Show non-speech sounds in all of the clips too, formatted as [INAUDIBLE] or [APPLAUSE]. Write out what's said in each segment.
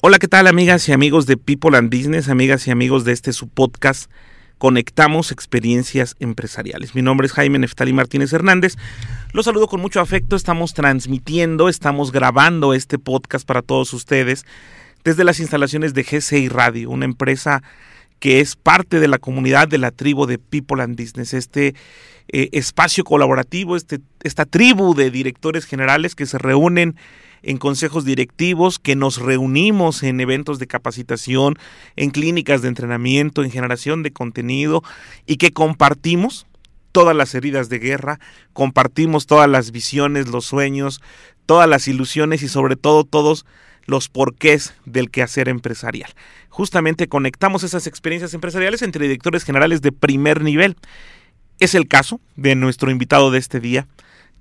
Hola, ¿qué tal amigas y amigos de People and Business, amigas y amigos de este su podcast Conectamos Experiencias Empresariales? Mi nombre es Jaime Neftali Martínez Hernández. Los saludo con mucho afecto. Estamos transmitiendo, estamos grabando este podcast para todos ustedes desde las instalaciones de GCI Radio, una empresa que es parte de la comunidad de la tribu de People and Business, este eh, espacio colaborativo, este, esta tribu de directores generales que se reúnen en consejos directivos, que nos reunimos en eventos de capacitación, en clínicas de entrenamiento, en generación de contenido y que compartimos todas las heridas de guerra, compartimos todas las visiones, los sueños, todas las ilusiones y sobre todo todos los porqués del quehacer empresarial. Justamente conectamos esas experiencias empresariales entre directores generales de primer nivel. Es el caso de nuestro invitado de este día,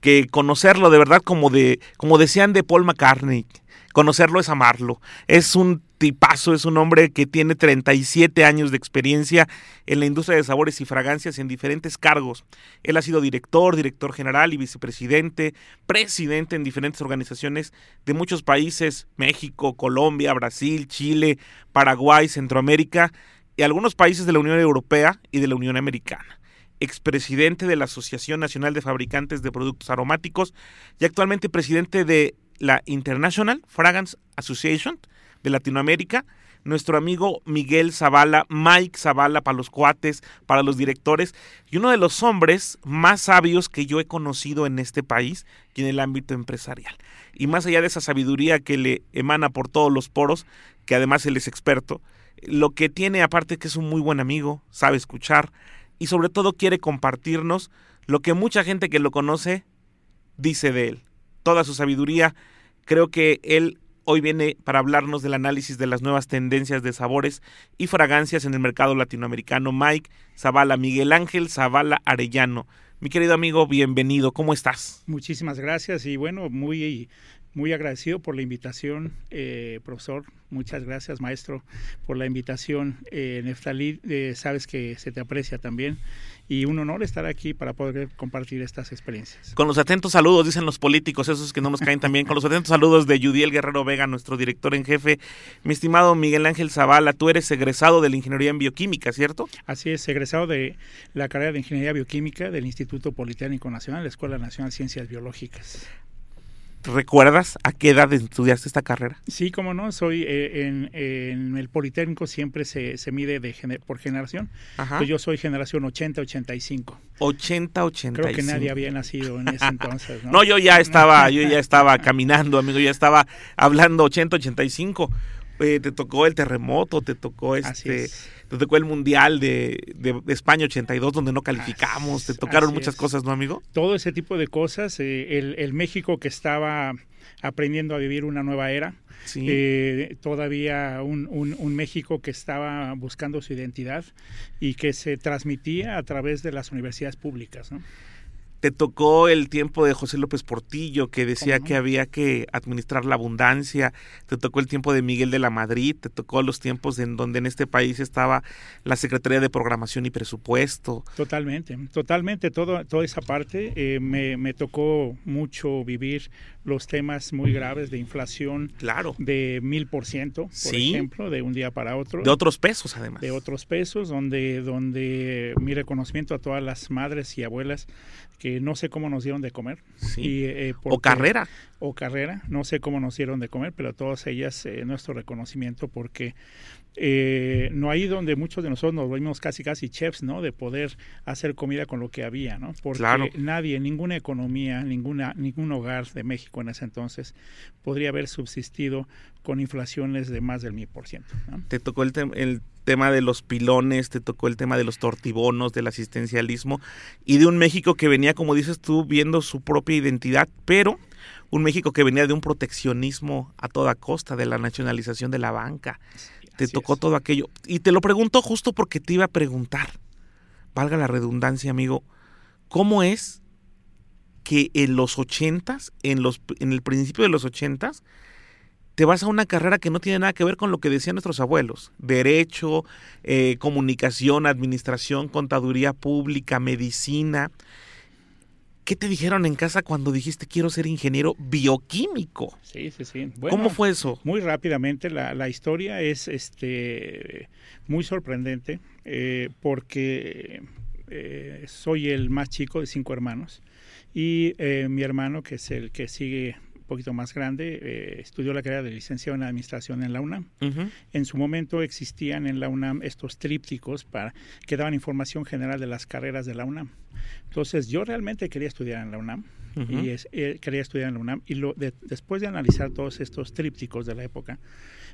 que conocerlo de verdad como de como decían de Paul McCartney, conocerlo es amarlo. Es un tipazo, es un hombre que tiene 37 años de experiencia en la industria de sabores y fragancias en diferentes cargos. Él ha sido director, director general y vicepresidente, presidente en diferentes organizaciones de muchos países, México, Colombia, Brasil, Chile, Paraguay, Centroamérica y algunos países de la Unión Europea y de la Unión Americana expresidente de la Asociación Nacional de Fabricantes de Productos Aromáticos y actualmente presidente de la International Fragrance Association de Latinoamérica, nuestro amigo Miguel Zavala, Mike Zavala para los cuates, para los directores, y uno de los hombres más sabios que yo he conocido en este país y en el ámbito empresarial. Y más allá de esa sabiduría que le emana por todos los poros, que además él es experto, lo que tiene aparte que es un muy buen amigo, sabe escuchar, y sobre todo quiere compartirnos lo que mucha gente que lo conoce dice de él. Toda su sabiduría. Creo que él hoy viene para hablarnos del análisis de las nuevas tendencias de sabores y fragancias en el mercado latinoamericano. Mike Zavala, Miguel Ángel Zavala Arellano. Mi querido amigo, bienvenido. ¿Cómo estás? Muchísimas gracias y bueno, muy muy agradecido por la invitación, eh, profesor. Muchas gracias, maestro, por la invitación. Eh, Neftalí, eh, sabes que se te aprecia también. Y un honor estar aquí para poder compartir estas experiencias. Con los atentos saludos, dicen los políticos, esos que no nos caen también. Con los atentos saludos de Yudiel Guerrero Vega, nuestro director en jefe. Mi estimado Miguel Ángel Zavala, tú eres egresado de la Ingeniería en Bioquímica, ¿cierto? Así es, egresado de la carrera de Ingeniería Bioquímica del Instituto Politécnico Nacional, la Escuela Nacional de Ciencias Biológicas. ¿Recuerdas a qué edad estudiaste esta carrera? Sí, como no, soy eh, en, el Politécnico siempre se, mide de por generación. yo soy generación 80-85. 80-85. Creo que nadie había nacido en ese entonces. ¿no? [LAUGHS] yo ya estaba, [LAUGHS] yo ya estaba caminando, amigo, ya estaba hablando 80-85. Eh, te tocó el terremoto, te tocó este te tocó el Mundial de, de, España 82 donde no calificamos, te tocaron muchas cosas, ¿no, amigo? Todo ese tipo de cosas, eh, el, México que estaba aprendiendo a vivir una nueva era, eh, todavía un, un, México que estaba buscando su identidad y que se transmitía a través de las universidades públicas, ¿no? Te tocó el tiempo de José López Portillo, que decía que había que administrar la abundancia, te tocó el tiempo de Miguel de la Madrid, te tocó los tiempos en donde en este país estaba la Secretaría de Programación y Presupuesto. Totalmente, totalmente, todo, toda esa parte eh, me, me, tocó mucho vivir los temas muy graves de inflación claro. de mil por ciento, por ejemplo, de un día para otro. De otros pesos, además. De otros pesos, donde, donde mi reconocimiento a todas las madres y abuelas que no sé cómo nos dieron de comer. Sí. Eh, o carrera. O carrera, no sé cómo nos dieron de comer, pero todas ellas eh, nuestro reconocimiento porque eh, no hay donde muchos de nosotros nos volvimos casi casi chefs, ¿no? De poder hacer comida con lo que había, ¿no? Porque nadie, ninguna economía, ninguna, ningún hogar de México en ese entonces podría haber subsistido con inflaciones de más del mil por ciento. Te tocó el, el tema de los pilones, te tocó el tema de los tortibonos, del asistencialismo y de un México que venía, como dices tú, viendo su propia identidad, pero un México que venía de un proteccionismo a toda costa, de la nacionalización de la banca te tocó es. todo aquello. Y te lo pregunto justo porque te iba a preguntar, valga la redundancia, amigo, ¿cómo es que en los ochentas, en, los, en el principio de los ochentas, te vas a una carrera que no tiene nada que ver con lo que decían nuestros abuelos? Derecho, eh, comunicación, administración, contaduría pública, medicina. ¿Qué te dijeron en casa cuando dijiste quiero ser ingeniero bioquímico? Sí, sí, sí. Bueno, ¿Cómo fue eso? Muy rápidamente, la, la historia es este muy sorprendente eh, porque eh, soy el más chico de cinco hermanos y eh, mi hermano, que es el que sigue poquito más grande, eh, estudió la carrera de licenciado en administración en la UNAM. En su momento existían en la UNAM estos trípticos para, que daban información general de las carreras de la UNAM. Entonces yo realmente quería estudiar en la UNAM Ujú. y es- eh, quería estudiar en la UNAM y lo, de- después de analizar todos estos trípticos de la época,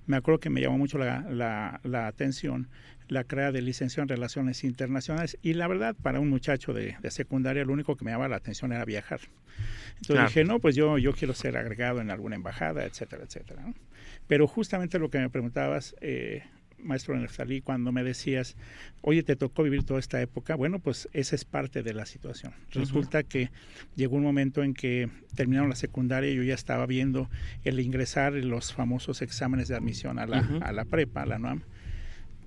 me acuerdo que me llamó mucho la, la- la atención la carrera de licenciado en Relaciones Internacionales y la verdad para un muchacho de, de secundaria lo único que me llamaba la atención era viajar. Entonces Claro. dije, no, pues yo, yo quiero ser agregado en alguna embajada, etcétera, etcétera. ¿no? Pero justamente lo que me preguntabas, eh, maestro Neftalí, cuando me decías, oye, te tocó vivir toda esta época, bueno, pues esa es parte de la situación. Resulta que llegó un momento en que terminaron la secundaria y yo ya estaba viendo el ingresar en los famosos exámenes de admisión a la, Ujú. a la prepa, a la NUAM.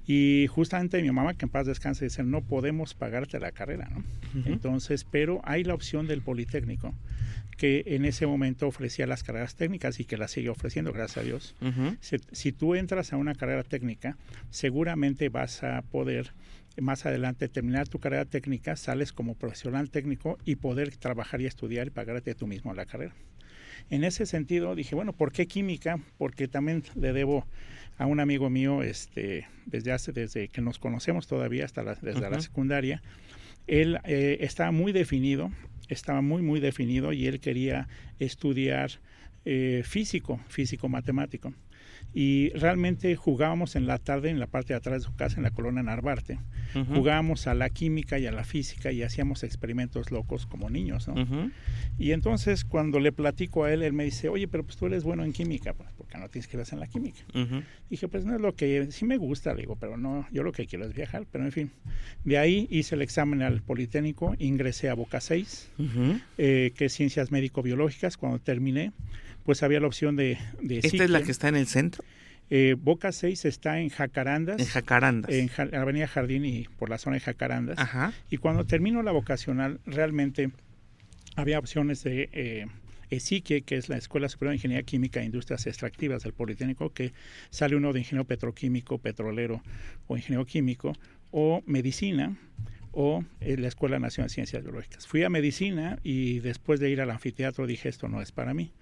Y justamente mi mamá, que en paz descanse, dice, no podemos pagarte la carrera, ¿no? Ujú. Entonces, pero hay la opción del Politécnico, que en ese momento ofrecía las carreras técnicas y que las sigue ofreciendo, gracias a Dios. Si, si tú entras a una carrera técnica, seguramente vas a poder más adelante terminar tu carrera técnica, sales como profesional técnico y poder trabajar y estudiar y pagarte tú mismo la carrera. En ese sentido dije, bueno, ¿por qué química? Porque también le debo a un amigo mío, este, desde hace, desde que nos conocemos todavía, hasta la, desde la secundaria, él eh, estaba muy definido, estaba muy, muy definido y él quería estudiar eh, físico, físico matemático. Y realmente jugábamos en la tarde en la parte de atrás de su casa, en la colonia Narvarte. Jugábamos a la química y a la física y hacíamos experimentos locos como niños, ¿no? Y entonces cuando le platico a él, él me dice, oye, pero pues tú eres bueno en química, pues, porque no te inscribes en la química. Dije, pues no es lo que, sí me gusta, le digo, pero no, yo lo que quiero es viajar, pero en fin. De ahí hice el examen al Politécnico, ingresé a Boca 6, Ujú. eh, que es Ciencias Médico-Biológicas. Cuando terminé, pues había la opción de... de Esta es la que está en el centro, Eh, Boca 6 está en Jacarandas, en Jacarandas. en Ja- Avenida Jardín y por la zona de Jacarandas. Ajá. Y cuando termino la vocacional, realmente había opciones de eh, ESIQUE, que es la Escuela Superior de Ingeniería Química e Industrias Extractivas del Politécnico, que sale uno de ingeniero petroquímico, petrolero o ingeniero químico, o medicina, o la Escuela Nacional de Ciencias Biológicas. Fui a medicina y después de ir al anfiteatro dije, esto no es para mí.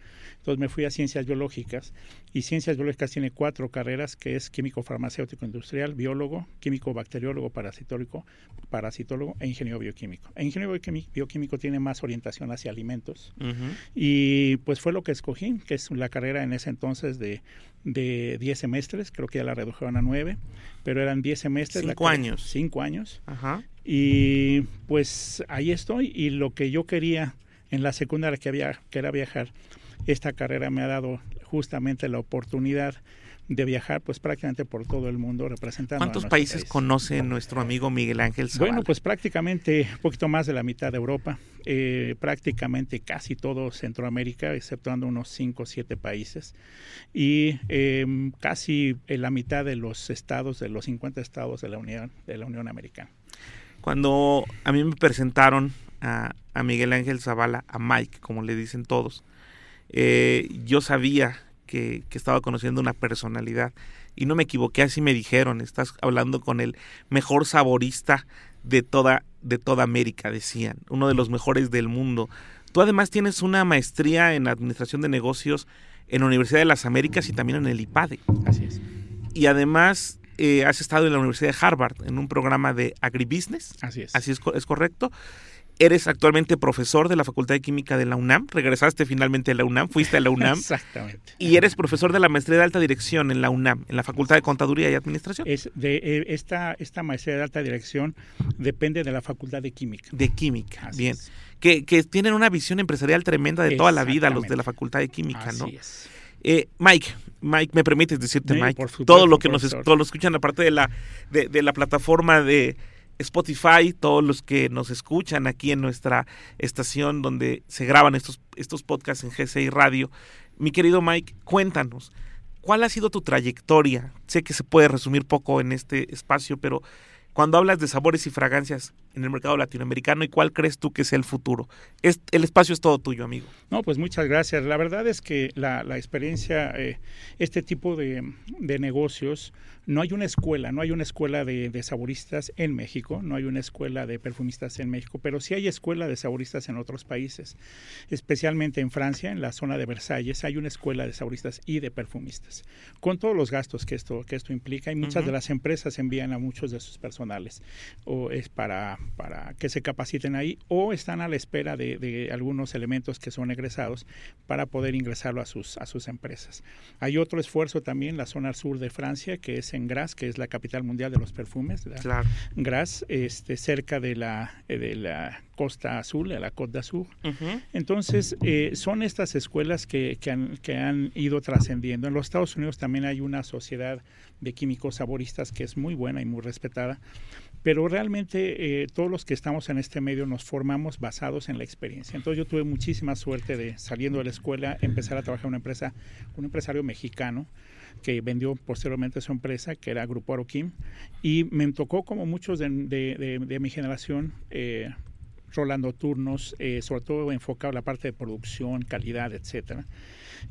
Entonces me fui a Ciencias Biológicas y Ciencias Biológicas tiene cuatro carreras, que es químico farmacéutico industrial, biólogo, químico bacteriólogo, parasitólogo, parasitólogo e ingeniero bioquímico. El ingeniero bioquímico, tiene más orientación hacia alimentos y pues fue lo que escogí, que es la carrera en ese entonces de, de 10 semestres, creo que ya la redujeron a 9, pero eran 10 semestres. la Cinco carrera- años. Cinco años. Ajá. Y pues ahí estoy y lo que yo quería en la secundaria que, había, que era viajar, esta carrera me ha dado justamente la oportunidad de viajar pues prácticamente por todo el mundo representando a ¿Cuántos países país. conoce nuestro amigo Miguel Ángel Zavala? Bueno, pues prácticamente un poquito más de la mitad de Europa, eh, prácticamente casi todo Centroamérica, exceptuando unos 5 o 7 países, y eh, casi la mitad de los estados, de los 50 estados de la Unión, de la Unión Americana. Cuando a mí me presentaron a, a Miguel Ángel Zavala, a Mike, como le dicen todos, eh, yo sabía que, que estaba conociendo una personalidad y no me equivoqué, así me dijeron, estás hablando con el mejor saborista de toda, de toda América, decían, uno de los mejores del mundo. Tú además tienes una maestría en Administración de Negocios en la Universidad de las Américas y también en el IPADE. Así es. Y además eh, has estado en la Universidad de Harvard en un programa de agribusiness. Así es. Así es, es correcto. Eres actualmente profesor de la Facultad de Química de la UNAM. Regresaste finalmente a la UNAM, fuiste a la [LAUGHS] UNAM. Exactamente. y eres profesor de la maestría de alta dirección en la UNAM, en la Facultad de Contaduría y Administración. Es de, eh, esta, esta maestría de alta dirección depende de la Facultad de Química. De química, Así bien. es. Que, que tienen una visión empresarial tremenda de toda la vida los de la. Facultad de Química, Así ¿no? es. Eh, Mike, Mike, ¿me permites decirte, Sí, Mike? por supuesto, todo lo que nos profesor. todos lo escuchan, aparte de la, de, de la plataforma de Spotify, todos los que nos escuchan aquí en nuestra estación donde se graban estos, estos podcasts en GCI Radio. Mi querido Mike, cuéntanos, ¿cuál ha sido tu trayectoria? Sé que se puede resumir poco en este espacio, pero cuando hablas de sabores y fragancias en el mercado latinoamericano, ¿y cuál crees tú que sea el futuro? Es, el espacio es todo tuyo, amigo. No, pues muchas gracias. La verdad es que la, la experiencia, eh, este tipo de, de, negocios, no hay una escuela, no hay una escuela de, de, saboristas en México, no hay una escuela de perfumistas en México, pero sí hay escuela de saboristas en otros países, especialmente en Francia, en la zona de Versalles, hay una escuela de saboristas y de perfumistas, con todos los gastos que esto, que esto implica, y muchas uh -huh. de las empresas envían a muchos de sus personales, o es para, para que se capaciten ahí, o están a la espera de, de algunos elementos que son egresados para poder ingresarlo a sus, a sus empresas. Hay otro esfuerzo también en la zona sur de Francia, que es en Grasse, que es la capital mundial de los perfumes. ¿verdad? Claro. Grasse, este, cerca de la, de la costa azul, de la Côte d'Azur. Uh -huh. Entonces, eh, son estas escuelas que, que, han, que han ido trascendiendo. En los Estados Unidos también hay una sociedad de químicos saboristas que es muy buena y muy respetada, pero realmente eh, todos los que estamos en este medio nos formamos basados en la experiencia. Entonces yo tuve muchísima suerte de saliendo de la escuela empezar a trabajar en una empresa, un empresario mexicano que vendió posteriormente su empresa, que era Grupo Aroquim, y me tocó como muchos de, mi generación, eh, rolando turnos, eh, sobre todo enfocado en la parte de producción, calidad, etcétera.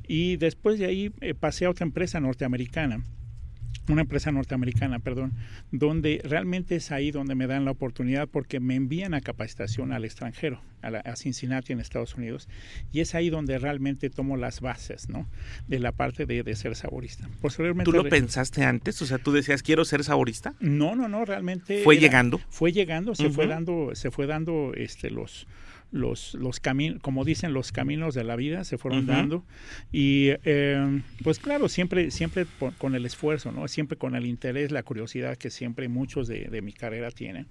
Y después de ahí eh, pasé a otra empresa norteamericana una empresa norteamericana, perdón, donde realmente es ahí donde me dan la oportunidad porque me envían a capacitación al extranjero, a, la, a, Cincinnati en Estados Unidos, y es ahí donde realmente tomo las bases, ¿no? De la parte de, de ser saborista. Posteriormente, ¿Tú lo pensaste antes? O sea, ¿tú decías quiero ser saborista? No, no, no, realmente. ¿Fue era, llegando? Fue llegando, se uh -huh. fue dando, se fue dando este los los, los caminos, como dicen, los caminos de la vida se fueron uh -huh. dando. Y eh, pues claro, siempre, siempre con el esfuerzo, ¿no? Siempre con el interés, la curiosidad que siempre muchos de, de mi carrera tienen.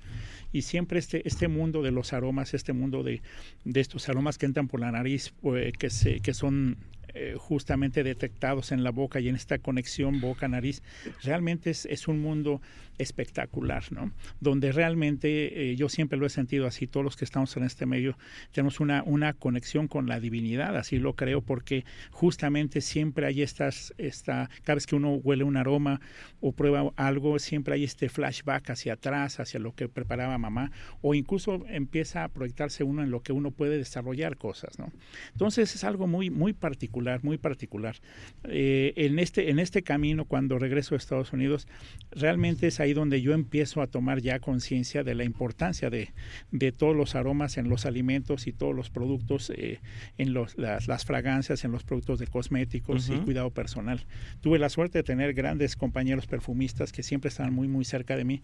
Y siempre este, este mundo de los aromas, este mundo de, de estos aromas que entran por la nariz, pues, que, se, que son eh, justamente detectados en la boca y en esta conexión boca-nariz, realmente es, es, un mundo espectacular, ¿no? Donde realmente eh, yo siempre lo he sentido así, todos los que estamos en este medio tenemos una, una conexión con la divinidad, así lo creo, porque justamente siempre hay estas, esta, cada vez que uno huele un aroma o prueba algo, siempre hay este flashback hacia atrás, hacia lo que preparaba mamá, o incluso empieza a proyectarse uno en lo que uno puede desarrollar cosas, ¿no? Entonces es algo muy, muy particular, muy particular. Eh, en, este, en este camino, cuando regreso a Estados Unidos, realmente es ahí donde yo empiezo a tomar ya conciencia de la importancia de, de, todos los aromas en los alimentos y todos los productos, eh, en los, las, las, fragancias, en los productos de cosméticos uh -huh. y cuidado personal. Tuve la suerte de tener grandes compañeros perfumistas que siempre estaban muy, muy cerca de mí.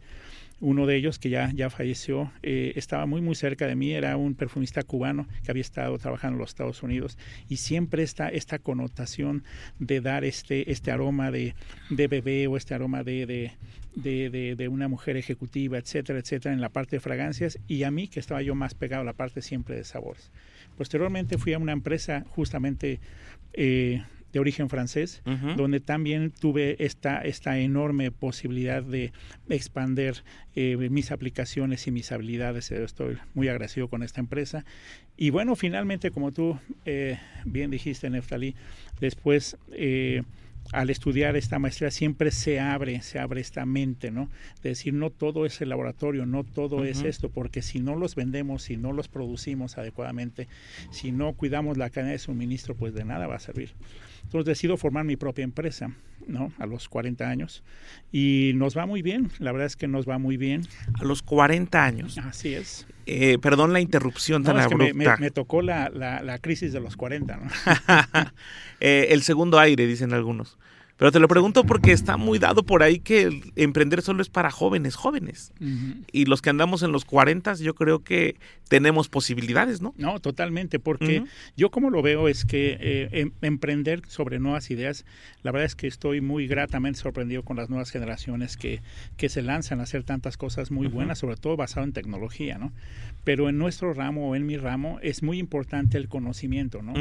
Uno de ellos, que ya, ya falleció, eh, estaba muy, muy cerca de mí, era un perfumista cubano que había estado trabajando en los Estados Unidos y siempre está esta connotación de dar este, este aroma de, de bebé o este aroma de, de de, una mujer ejecutiva, etcétera, etcétera, en la parte de fragancias y a mí que estaba yo más pegado a la parte siempre de sabores. Posteriormente fui a una empresa justamente eh, de origen francés, uh -huh. donde también tuve esta, esta enorme posibilidad de expander eh, mis aplicaciones y mis habilidades. Estoy muy agradecido con esta empresa. Y bueno, finalmente, como tú eh, bien dijiste, Neftalí, después... Eh, al estudiar esta maestría siempre se abre, se abre esta mente, ¿no? De decir, no todo es el laboratorio, no todo uh -huh. es esto, porque si no los vendemos, si no los producimos adecuadamente, si no cuidamos la cadena de suministro, pues de nada va a servir. Entonces decido formar mi propia empresa, ¿no? A los 40 años. Y nos va muy bien, la verdad es que nos va muy bien. A los 40 años. Así es. Eh, perdón la interrupción tan no, es abrupta. Que me, me, me, tocó la, la, la, crisis de los 40, ¿no? [LAUGHS] eh, el segundo aire, dicen algunos. Pero te lo pregunto porque está muy dado por ahí que emprender solo es para jóvenes, jóvenes. Y los que andamos en los 40, yo creo que tenemos posibilidades, ¿no? No, totalmente, porque yo como lo veo es que eh, em, emprender sobre nuevas ideas, la verdad es que estoy muy gratamente sorprendido con las nuevas generaciones que, que se lanzan a hacer tantas cosas muy buenas, sobre todo basado en tecnología, ¿no? Pero en nuestro ramo o en mi ramo es muy importante el conocimiento, ¿no?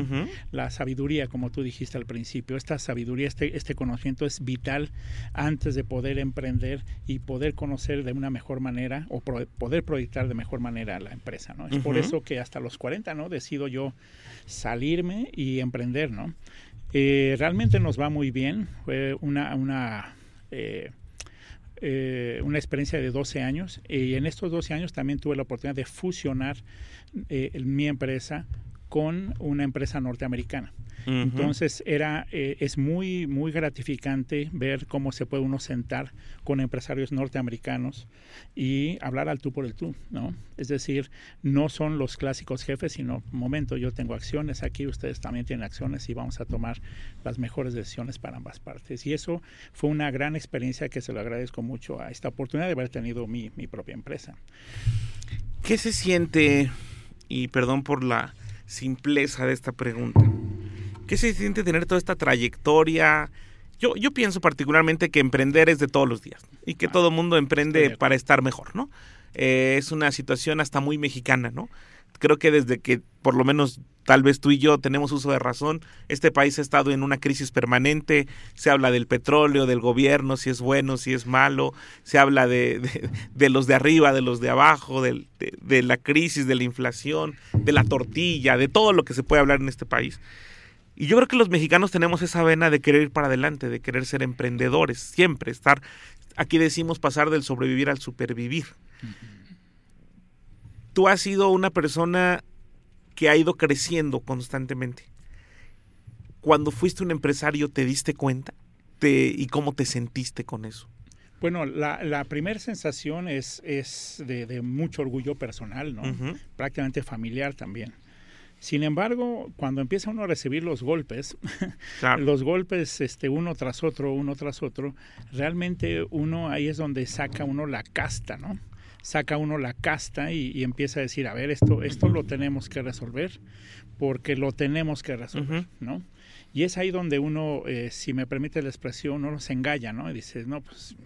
La sabiduría, como tú dijiste al principio, esta sabiduría, este, este conocimiento es vital antes de poder emprender y poder conocer de una mejor manera o poder proyectar de mejor manera la empresa, ¿no? Es por eso que hasta los 40, ¿no? Decido yo salirme y emprender, ¿no? Eh, realmente nos va muy bien, fue una, una eh, eh, una experiencia de 12 años y en estos 12 años también tuve la oportunidad de fusionar mi empresa con una empresa norteamericana. Entonces era eh, es muy muy gratificante ver cómo se puede uno sentar con empresarios norteamericanos y hablar al tú por el tú, ¿no? Es decir, no son los clásicos jefes, sino momento yo tengo acciones aquí, ustedes también tienen acciones y vamos a tomar las mejores decisiones para ambas partes. Y eso fue una gran experiencia que se lo agradezco mucho a esta oportunidad de haber tenido mi, mi propia empresa. ¿Qué se siente? Y perdón por la simpleza de esta pregunta. ¿Qué se siente tener toda esta trayectoria? Yo, yo pienso particularmente que emprender es de todos los días y que ah, todo mundo emprende para estar mejor, ¿no? Eh, es una situación hasta muy mexicana, ¿no? Creo que desde que por lo menos tal vez tú y yo tenemos uso de razón, este país ha estado en una crisis permanente, se habla del petróleo, del gobierno, si es bueno, si es malo, se habla de, de, los de arriba, de los de abajo, de, de la crisis, de la inflación, de la tortilla, de todo lo que se puede hablar en este país. Y yo creo que los mexicanos tenemos esa vena de querer ir para adelante, de querer ser emprendedores, siempre estar, aquí decimos pasar del sobrevivir al supervivir. Tú has sido una persona que ha ido creciendo constantemente. Cuando fuiste un empresario, ¿te diste cuenta? ¿Y cómo te sentiste con eso? Bueno, la, primera sensación es, es de, mucho orgullo personal, ¿no? Prácticamente familiar también. Sin embargo, cuando empieza uno a recibir los golpes, [LAUGHS] los golpes este, uno tras otro, uno tras otro, realmente uno ahí es donde saca uno la casta, ¿no? Saca uno la casta y, empieza a decir, a ver, esto, esto lo tenemos que resolver porque lo tenemos que resolver, ¿no? Y es ahí donde uno, eh, si me permite la expresión, uno se engaña, ¿no? Y dice, no, pues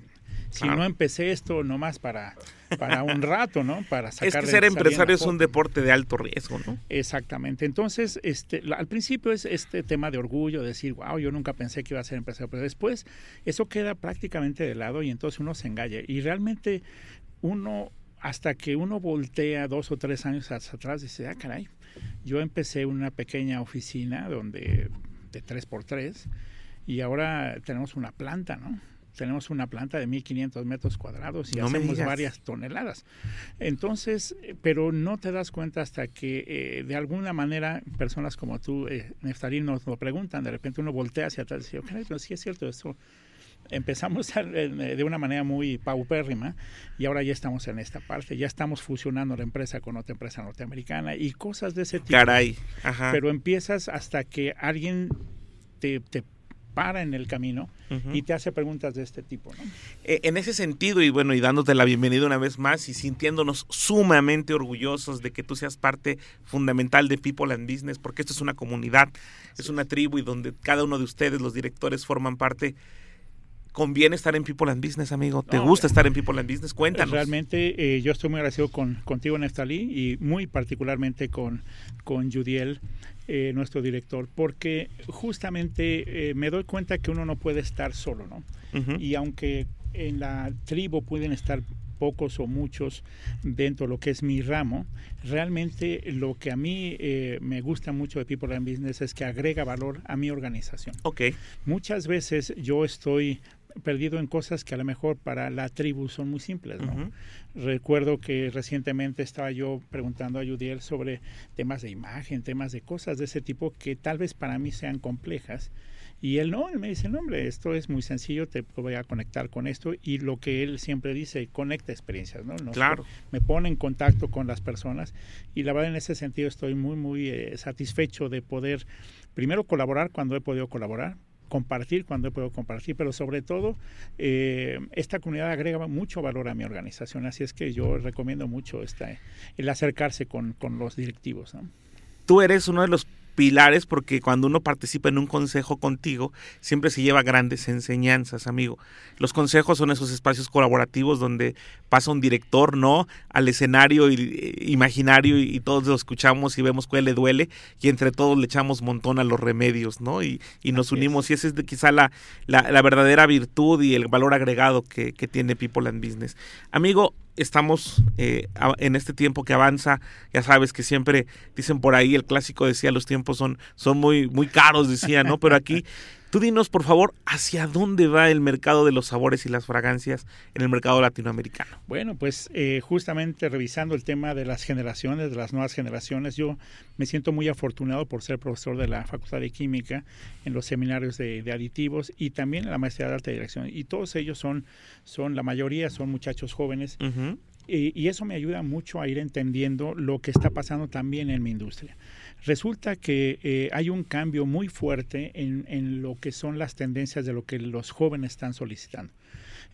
si no empecé esto nomás para, para un rato, ¿no? Para sacar Es que ser empresario es un deporte de alto riesgo, ¿no? Exactamente. Entonces, este, al principio es este tema de orgullo, decir, wow, yo nunca pensé que iba a ser empresario, pero después eso queda prácticamente de lado y entonces uno se engaña. Y realmente uno, hasta que uno voltea dos o tres años hacia atrás, dice, ah, caray, yo empecé una pequeña oficina donde de tres por tres y ahora tenemos una planta, ¿no? tenemos una planta de 1500 metros cuadrados y hacemos varias toneladas. Entonces, eh, pero no te das cuenta hasta que eh, de alguna manera personas como tú, eh, Neftalí, nos lo preguntan, de repente uno voltea hacia atrás y dice, okay, no, sí es cierto eso. Empezamos de una manera muy paupérrima y ahora ya estamos en esta parte, ya estamos fusionando la empresa con otra empresa norteamericana y cosas de ese tipo. Caray, Pero empiezas hasta que alguien te, te para en el camino y te hace preguntas de este tipo. ¿no? Eh, en ese sentido, y bueno, y dándote la bienvenida una vez más y sintiéndonos sumamente orgullosos de que tú seas parte fundamental de People and Business, porque esto es una comunidad, es una tribu y donde cada uno de ustedes, los directores, forman parte conviene estar en People and Business, amigo? ¿Te gusta estar en People and Business? Cuéntanos. Realmente eh, yo estoy muy agradecido con, contigo, Neftalí, y muy particularmente con, con Judiel, eh, nuestro director, porque justamente eh, me doy cuenta que uno no puede estar solo, ¿no? Y aunque en la tribu pueden estar pocos o muchos dentro de lo que es mi ramo, realmente lo que a mí me gusta mucho de People and Business es que agrega valor a mi organización. Ok. Muchas veces yo estoy perdido en cosas que a lo mejor para la tribu son muy simples. ¿no? Recuerdo que recientemente estaba yo preguntando a Judiel sobre temas de imagen, temas de cosas de ese tipo que tal vez para mí sean complejas. Y él no, él me dice, no, hombre, esto es muy sencillo, te voy a conectar con esto. Y lo que él siempre dice, conecta experiencias, ¿no? claro. Me pone en contacto con las personas. Y la verdad, en ese sentido, estoy muy, muy eh, satisfecho de poder, primero, colaborar cuando he podido colaborar, compartir cuando puedo compartir, pero sobre todo eh, esta comunidad agrega mucho valor a mi organización, así es que yo recomiendo mucho esta, el acercarse con, con los directivos. Tú eres uno de los pilares porque cuando uno participa en un consejo contigo, siempre se lleva grandes enseñanzas, amigo. Los consejos son esos espacios colaborativos donde pasa un director, ¿no? Al escenario eh, imaginario y, todos lo escuchamos y vemos cuál le duele y entre todos le echamos montón a los remedios, ¿no? Y, nos unimos y esa es quizá la, la, verdadera virtud y el valor agregado que, que tiene People and Business. Amigo, estamos eh, en este tiempo que avanza, ya sabes que siempre dicen por ahí, el clásico decía, los tiempos son, son muy, muy caros, decía, ¿no? Pero aquí [LAUGHS] Tú dinos, por favor, hacia dónde va el mercado de los sabores y las fragancias en el mercado latinoamericano. Bueno, pues eh, justamente revisando el tema de las generaciones, de las nuevas generaciones, yo me siento muy afortunado por ser profesor de la Facultad de Química en los seminarios de, aditivos y también en la maestría de alta dirección. Y todos ellos son, son la mayoría son muchachos jóvenes. y eso me ayuda mucho a ir entendiendo lo que está pasando también en mi industria. Resulta que eh, hay un cambio muy fuerte en, en, lo que son las tendencias de lo que los jóvenes están solicitando.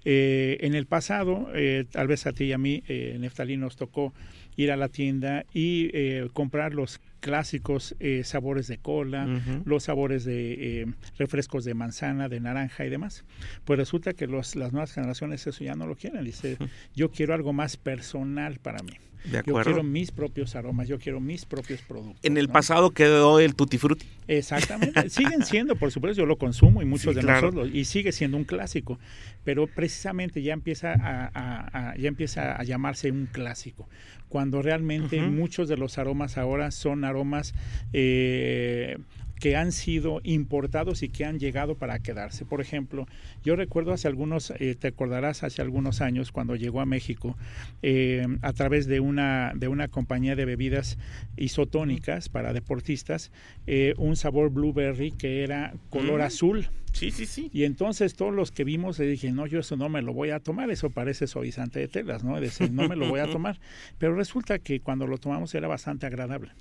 Eh, en el pasado, eh, tal vez a ti y a mí, eh, Neftalí, nos tocó ir a la tienda y comprar los clásicos sabores de cola, los sabores de refrescos de manzana, de naranja y demás. Pues resulta que los, las nuevas generaciones eso ya no lo quieren. Dice, [LAUGHS] yo quiero algo más personal para mí. Yo quiero mis propios aromas, yo quiero mis propios productos. En el pasado quedó el tutti frutti. Exactamente. [LAUGHS] Siguen siendo, por supuesto, yo lo consumo y muchos de nosotros, y sigue siendo un clásico, pero precisamente ya empieza a, ya empieza a llamarse un clásico, cuando realmente muchos de los aromas ahora son aromas eh, que han sido importados y que han llegado para quedarse. Por ejemplo, yo recuerdo hace algunos, eh, te acordarás, hace algunos años cuando llegó a México eh, a través de una, de una compañía de bebidas isotónicas para deportistas, eh, un sabor blueberry que era color azul Sí, sí, sí. Y entonces todos los que vimos le dije, no, yo eso no me lo voy a tomar, eso parece suavizante de telas, ¿no? Decir, no me lo voy a [LAUGHS] tomar. Pero resulta que cuando lo tomamos era bastante agradable.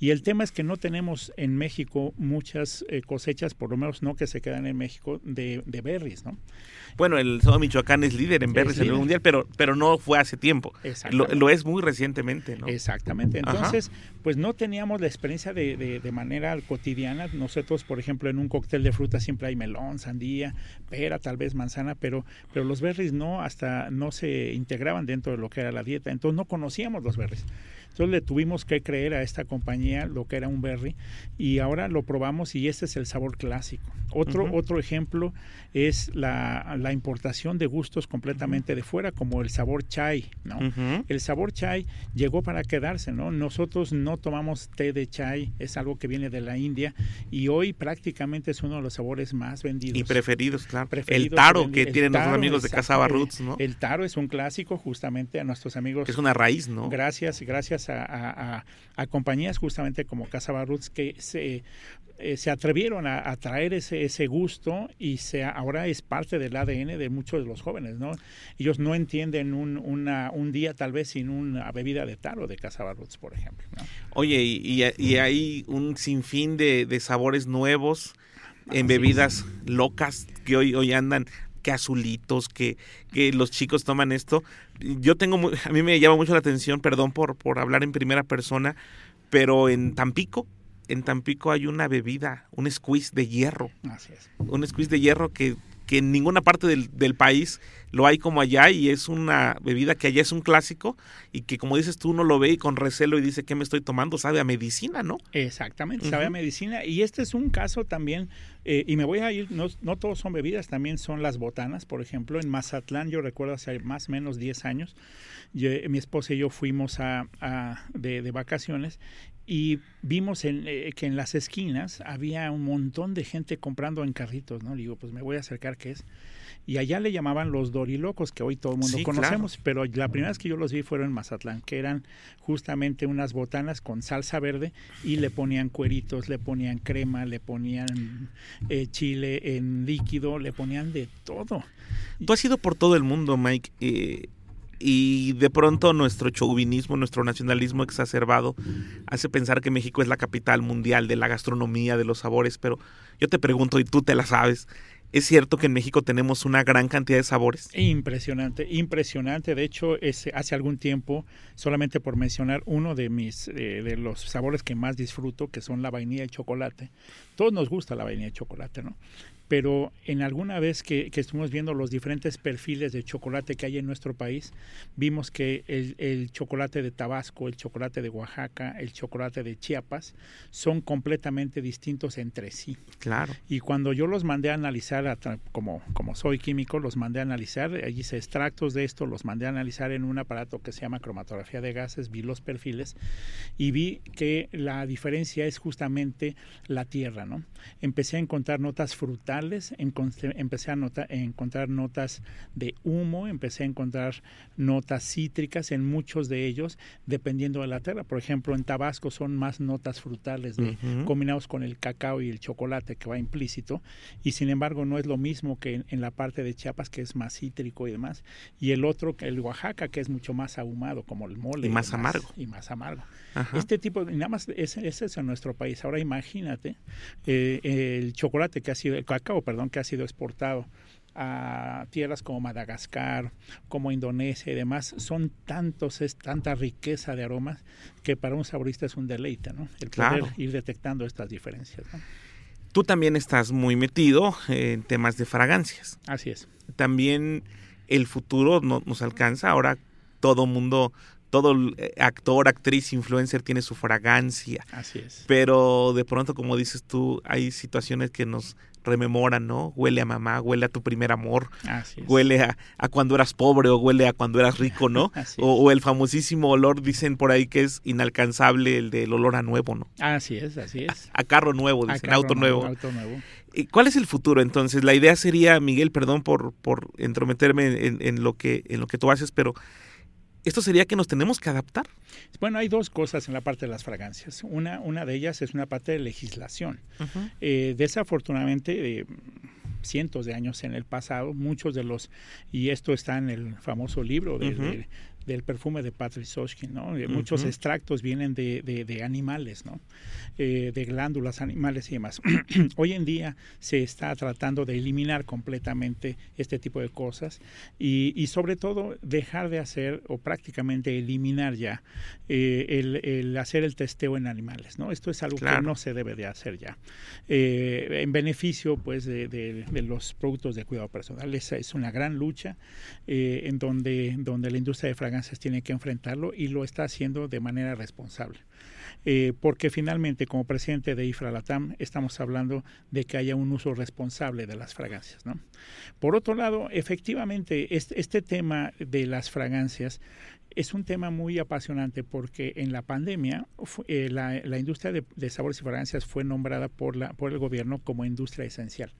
Y el tema es que no tenemos en México muchas eh, cosechas, por lo menos no que se quedan en México, de, de berries, ¿no? Bueno, el Estado de Michoacán es líder en berries en el mundial, pero, pero no fue hace tiempo. Lo, lo, es muy recientemente, ¿no? Exactamente. Entonces, pues no teníamos la experiencia de, de, de manera cotidiana. Nosotros, por ejemplo, en un cóctel de fruta siempre hay melón sandía, pera, tal vez manzana, pero, pero los berries no, hasta no se integraban dentro de lo que era la dieta, entonces no conocíamos los berries. Entonces le tuvimos que creer a esta compañía lo que era un berry y ahora lo probamos y este es el sabor clásico. Otro, otro ejemplo es la, la, importación de gustos completamente de fuera, como el sabor chai, ¿no? El sabor chai llegó para quedarse, ¿no? Nosotros no tomamos té de chai, es algo que viene de la India y hoy prácticamente es uno de los sabores más vendidos. Y preferidos, claro. el taro que tienen nuestros amigos de Casaba Roots, ¿no? El taro es un clásico justamente a nuestros amigos. es una raíz, ¿no? Gracias, gracias a, compañías justamente como Casa Barroots que se, eh, se atrevieron a, traer ese, ese gusto y se, ahora es parte del ADN de muchos de los jóvenes, ¿no? Ellos no entienden un, una, un día tal vez sin una bebida de taro de Casa Barroots, por ejemplo. Oye, y, y, hay un sinfín de, de sabores nuevos en bebidas locas que hoy, hoy andan que azulitos, que, que los chicos toman esto. Yo tengo, a mí me llama mucho la atención, perdón por, por hablar en primera persona, pero en Tampico, en Tampico hay una bebida, un squeeze de hierro. Así es. Un squeeze de hierro que que en ninguna parte del, del, país lo hay como allá y es una bebida que allá es un clásico y que como dices tú uno lo ve y con recelo y dice que me estoy tomando, sabe a medicina, ¿no? Exactamente, sabe a medicina. Y este es un caso también eh, y me voy a ir, no, no todos son bebidas, también son las botanas, por ejemplo, en Mazatlán yo recuerdo hace más o menos 10 años, mi esposa y yo fuimos a, a de, de vacaciones y vimos en, eh, que en las esquinas había un montón de gente comprando en carritos, ¿no? digo, pues me voy a acercar qué es. Y allá le llamaban los dorilocos, que hoy todo el mundo conocemos, pero la primera vez que yo los vi fueron en Mazatlán, que eran justamente unas botanas con salsa verde y le ponían cueritos, le ponían crema, le ponían eh, chile en líquido, le ponían de todo. Tú has ido por todo el mundo, Mike. Eh, y de pronto nuestro chauvinismo, nuestro nacionalismo exacerbado hace pensar que México es la capital mundial de la gastronomía, de los sabores, pero yo te pregunto y tú te la sabes, ¿Es cierto que en México tenemos una gran cantidad de sabores? Impresionante, impresionante. De hecho, hace algún tiempo, solamente por mencionar uno de mis eh, de los sabores que más disfruto, que son la vainilla y chocolate. Todos nos gusta la vainilla y chocolate, ¿no? Pero en alguna vez que, estuvimos viendo los diferentes perfiles de chocolate que hay en nuestro país, vimos que el, chocolate de Tabasco, el chocolate de Oaxaca, el chocolate de Chiapas son completamente distintos entre sí. Claro. Y cuando yo los mandé a analizar, como, como soy químico, los mandé a analizar, allí hice extractos de esto, los mandé a analizar en un aparato que se llama cromatografía de gases, vi los perfiles y vi que la diferencia es justamente la tierra, ¿no? Empecé a encontrar notas frutales empecé a, encontrar notas de humo, empecé a encontrar notas cítricas en muchos de ellos, dependiendo de la tierra. Por ejemplo, en Tabasco son más notas frutales combinados con el cacao y el chocolate que va implícito, y sin embargo no es lo mismo que en, la parte de Chiapas, que es más cítrico y demás, y el otro, el Oaxaca, que es mucho más ahumado, como el mole. Y más amargo. Y más amargo. Este tipo, nada más, ese, es en nuestro país. Ahora imagínate eh, el chocolate que ha sido, el cacao perdón, que ha sido exportado a tierras como Madagascar, como Indonesia y demás, son tantos, es tanta riqueza de aromas que para un saborista es un deleite, ¿no? El poder ir detectando estas diferencias, Tú también estás muy metido en temas de fragancias. Así es. También el futuro no, nos alcanza. Ahora todo mundo todo eh, actor, actriz, influencer tiene su fragancia. Así es. Pero de pronto, como dices tú, hay situaciones que nos rememoran, ¿no? Huele a mamá, huele a tu primer amor, Así es. huele a, cuando eras pobre o huele a cuando eras rico, ¿no? [LAUGHS] o, el famosísimo olor, dicen por ahí que es inalcanzable, el del olor a nuevo, ¿no? Así es, así es. A, carro nuevo, dicen, auto nuevo. Auto nuevo. ¿Y ¿Cuál es el futuro entonces? La idea sería, Miguel, perdón por, por entrometerme en, en, lo que, en lo que tú haces, pero esto sería que nos tenemos que adaptar. Bueno, hay dos cosas en la parte de las fragancias. Una, una de ellas es una parte de legislación. Eh, desafortunadamente, eh, cientos de años en el pasado, muchos de los, y esto está en el famoso libro de, del perfume de Patrick Soschkin, ¿no? Eh, muchos extractos vienen de, de, animales, ¿no? Eh, de glándulas animales y demás. [CLEARS THROAT] Hoy en día se está tratando de eliminar completamente este tipo de cosas y, y sobre todo dejar de hacer o prácticamente eliminar ya eh, el, el, hacer el testeo en animales, ¿no? Esto es algo que no se debe de hacer ya. en beneficio, pues, de, de, los productos de cuidado personal. Esa es una gran lucha en donde, donde la industria de tiene que enfrentarlo y lo está haciendo de manera responsable. Eh, porque finalmente como presidente de IFRA Latam estamos hablando de que haya un uso responsable de las fragancias. Por otro lado, efectivamente, este, tema de las fragancias es un tema muy apasionante porque en la pandemia eh, la, la, industria de, de, sabores y fragancias fue nombrada por, la, por el gobierno como industria esencial.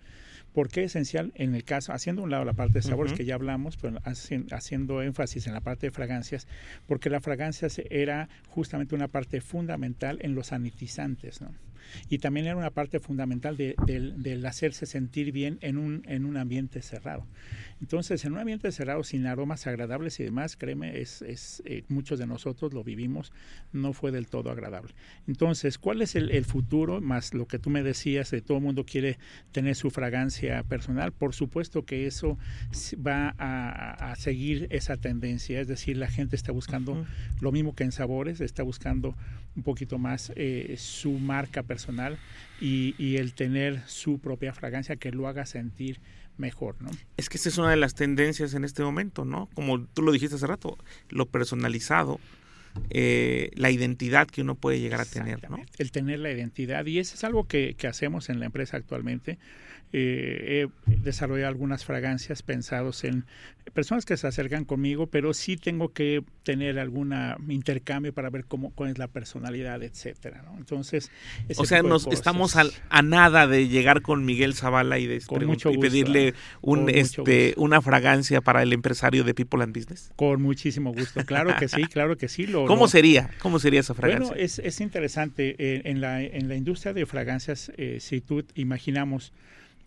¿Por qué esencial? En el caso, haciendo un lado la parte de sabores que ya hablamos, pero haciendo énfasis en la parte de fragancias, porque la fragancia era justamente una parte fundamental en los sanitizantes, ¿no? Y también era una parte fundamental de, del hacerse sentir bien en un, en un ambiente cerrado. Entonces, en un ambiente cerrado sin aromas agradables y demás, créeme, es, es eh, muchos de nosotros lo vivimos, no fue del todo agradable. Entonces, ¿cuál es el, el futuro? Más lo que tú me decías, de todo el mundo quiere tener su fragancia personal, por supuesto que eso va a, a seguir esa tendencia, es decir, la gente está buscando lo mismo que en sabores, está buscando un poquito más eh, su marca personal y, y, el tener su propia fragancia que lo haga sentir mejor, ¿no? Es que esa es una de las tendencias en este momento, ¿no? Como tú lo dijiste hace rato, lo personalizado, eh, la identidad que uno puede llegar a tener, ¿no? El tener la identidad y eso es algo que, que hacemos en la empresa actualmente eh, he desarrollado algunas fragancias pensados en personas que se acercan conmigo, pero sí tengo que tener algún intercambio para ver cómo cuál es la personalidad, etcétera. Entonces, o sea, nos estamos a nada de llegar con Miguel Zavala y, de y pedirle un, este, una fragancia para el empresario de People and Business. Con muchísimo gusto, claro que sí, [LAUGHS] claro que sí. Lo, ¿Cómo sería? ¿Cómo sería esa fragancia? Bueno, es, es interesante. Eh, en, la, en la industria de fragancias, eh, si tú imaginamos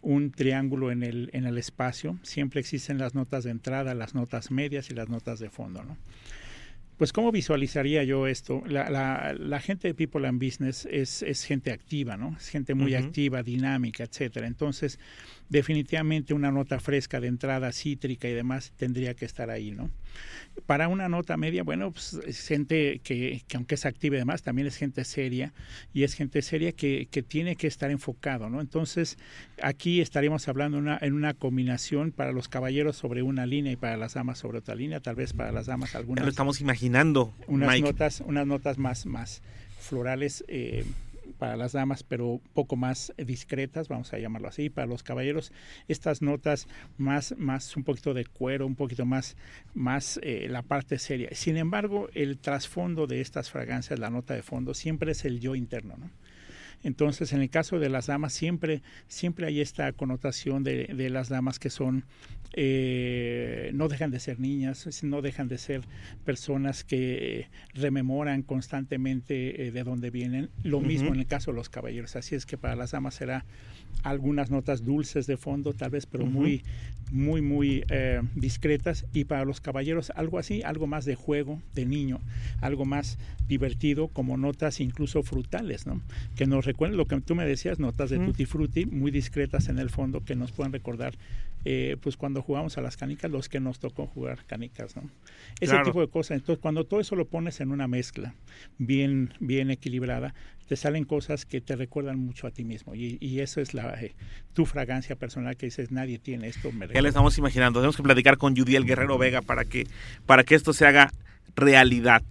un triángulo en el, en el espacio. Siempre existen las notas de entrada, las notas medias y las notas de fondo. ¿no? Pues cómo visualizaría yo esto. La, la, la gente de People and Business es, es, gente activa, ¿no? Es gente muy uh -huh. activa, dinámica, etcétera. Entonces, definitivamente una nota fresca de entrada cítrica y demás tendría que estar ahí, ¿no? Para una nota media, bueno, pues es gente que, que aunque es activa y demás, también es gente seria y es gente seria que, que tiene que estar enfocado, ¿no? Entonces, aquí estaríamos hablando una, en una combinación para los caballeros sobre una línea y para las damas sobre otra línea, tal vez para las damas algunas. Ya lo estamos imaginando. Unas Mike. notas, unas notas más, más florales. Eh, para las damas, pero poco más discretas, vamos a llamarlo así. Para los caballeros, estas notas más, más un poquito de cuero, un poquito más, más eh, la parte seria. Sin embargo, el trasfondo de estas fragancias, la nota de fondo, siempre es el yo interno, ¿no? Entonces, en el caso de las damas, siempre, siempre hay esta connotación de, de las damas que son, eh, no dejan de ser niñas, no dejan de ser personas que rememoran constantemente eh, de dónde vienen. Lo mismo uh -huh. en el caso de los caballeros. Así es que para las damas será algunas notas dulces de fondo, tal vez, pero uh -huh. muy, muy, muy eh, discretas. Y para los caballeros, algo así, algo más de juego, de niño, algo más divertido, como notas incluso frutales, ¿no? Que nos recuerden lo que tú me decías, notas de tutti frutti, muy discretas en el fondo, que nos puedan recordar, eh, pues cuando jugamos a las canicas, los que nos tocó jugar canicas, ¿no? Ese claro. tipo de cosas. Entonces, cuando todo eso lo pones en una mezcla bien, bien equilibrada, te salen cosas que te recuerdan mucho a ti mismo. Y, y eso es la, eh, tu fragancia personal que dices, nadie tiene esto. Me ya le estamos imaginando. Tenemos que platicar con Judiel Guerrero Vega para que, para que esto se haga realidad.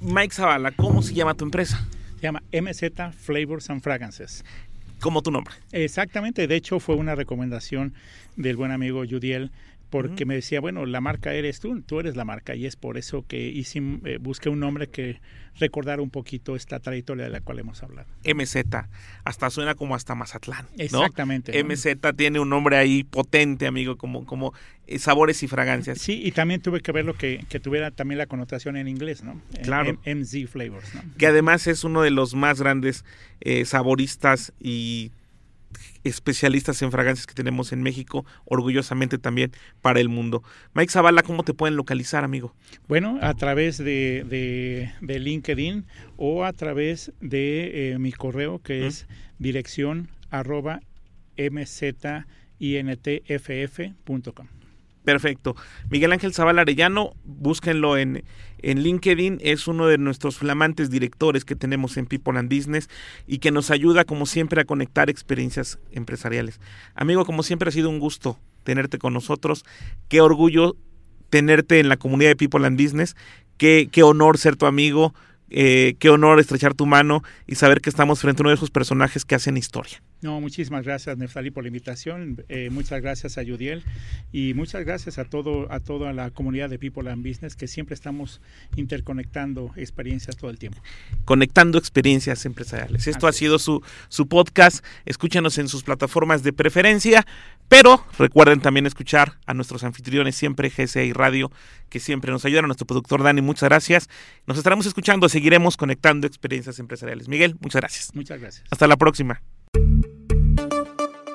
Mike Zavala, ¿cómo se llama tu empresa? Se llama MZ Flavors and Fragrances. Como tu nombre. Exactamente, de hecho fue una recomendación del buen amigo Judiel porque uh -huh. me decía, bueno, la marca eres tú, tú eres la marca y es por eso que hice, eh, busqué un nombre que recordara un poquito esta trayectoria de la cual hemos hablado. MZ, hasta suena como hasta Mazatlán. ¿no? Exactamente. ¿no? MZ tiene un nombre ahí potente, amigo, como, como eh, sabores y fragancias. Sí, y también tuve que ver lo que, que tuviera también la connotación en inglés, ¿no? Claro. M MZ Flavors, ¿no? Que además es uno de los más grandes eh, saboristas y especialistas en fragancias que tenemos en México, orgullosamente también para el mundo. Mike Zavala, ¿cómo te pueden localizar, amigo? Bueno, a través de, de, de LinkedIn o a través de eh, mi correo que ¿Mm? es dirección arroba mzintff.com. Perfecto. Miguel Ángel Zavala Arellano, búsquenlo en, en LinkedIn, es uno de nuestros flamantes directores que tenemos en People and Business y que nos ayuda, como siempre, a conectar experiencias empresariales. Amigo, como siempre ha sido un gusto tenerte con nosotros. Qué orgullo tenerte en la comunidad de People and Business. Qué, qué honor ser tu amigo. Eh, qué honor estrechar tu mano y saber que estamos frente a uno de esos personajes que hacen historia. No, muchísimas gracias, Neftali, por la invitación. Eh, muchas gracias a Yudiel y muchas gracias a todo a toda la comunidad de People and Business que siempre estamos interconectando experiencias todo el tiempo. Conectando experiencias empresariales. Esto Así ha sido su, su podcast. Escúchanos en sus plataformas de preferencia, pero recuerden también escuchar a nuestros anfitriones siempre GCI Radio, que siempre nos ayudan, a nuestro productor Dani, muchas gracias. Nos estaremos escuchando, seguiremos conectando experiencias empresariales. Miguel, muchas gracias. Muchas gracias. Hasta la próxima.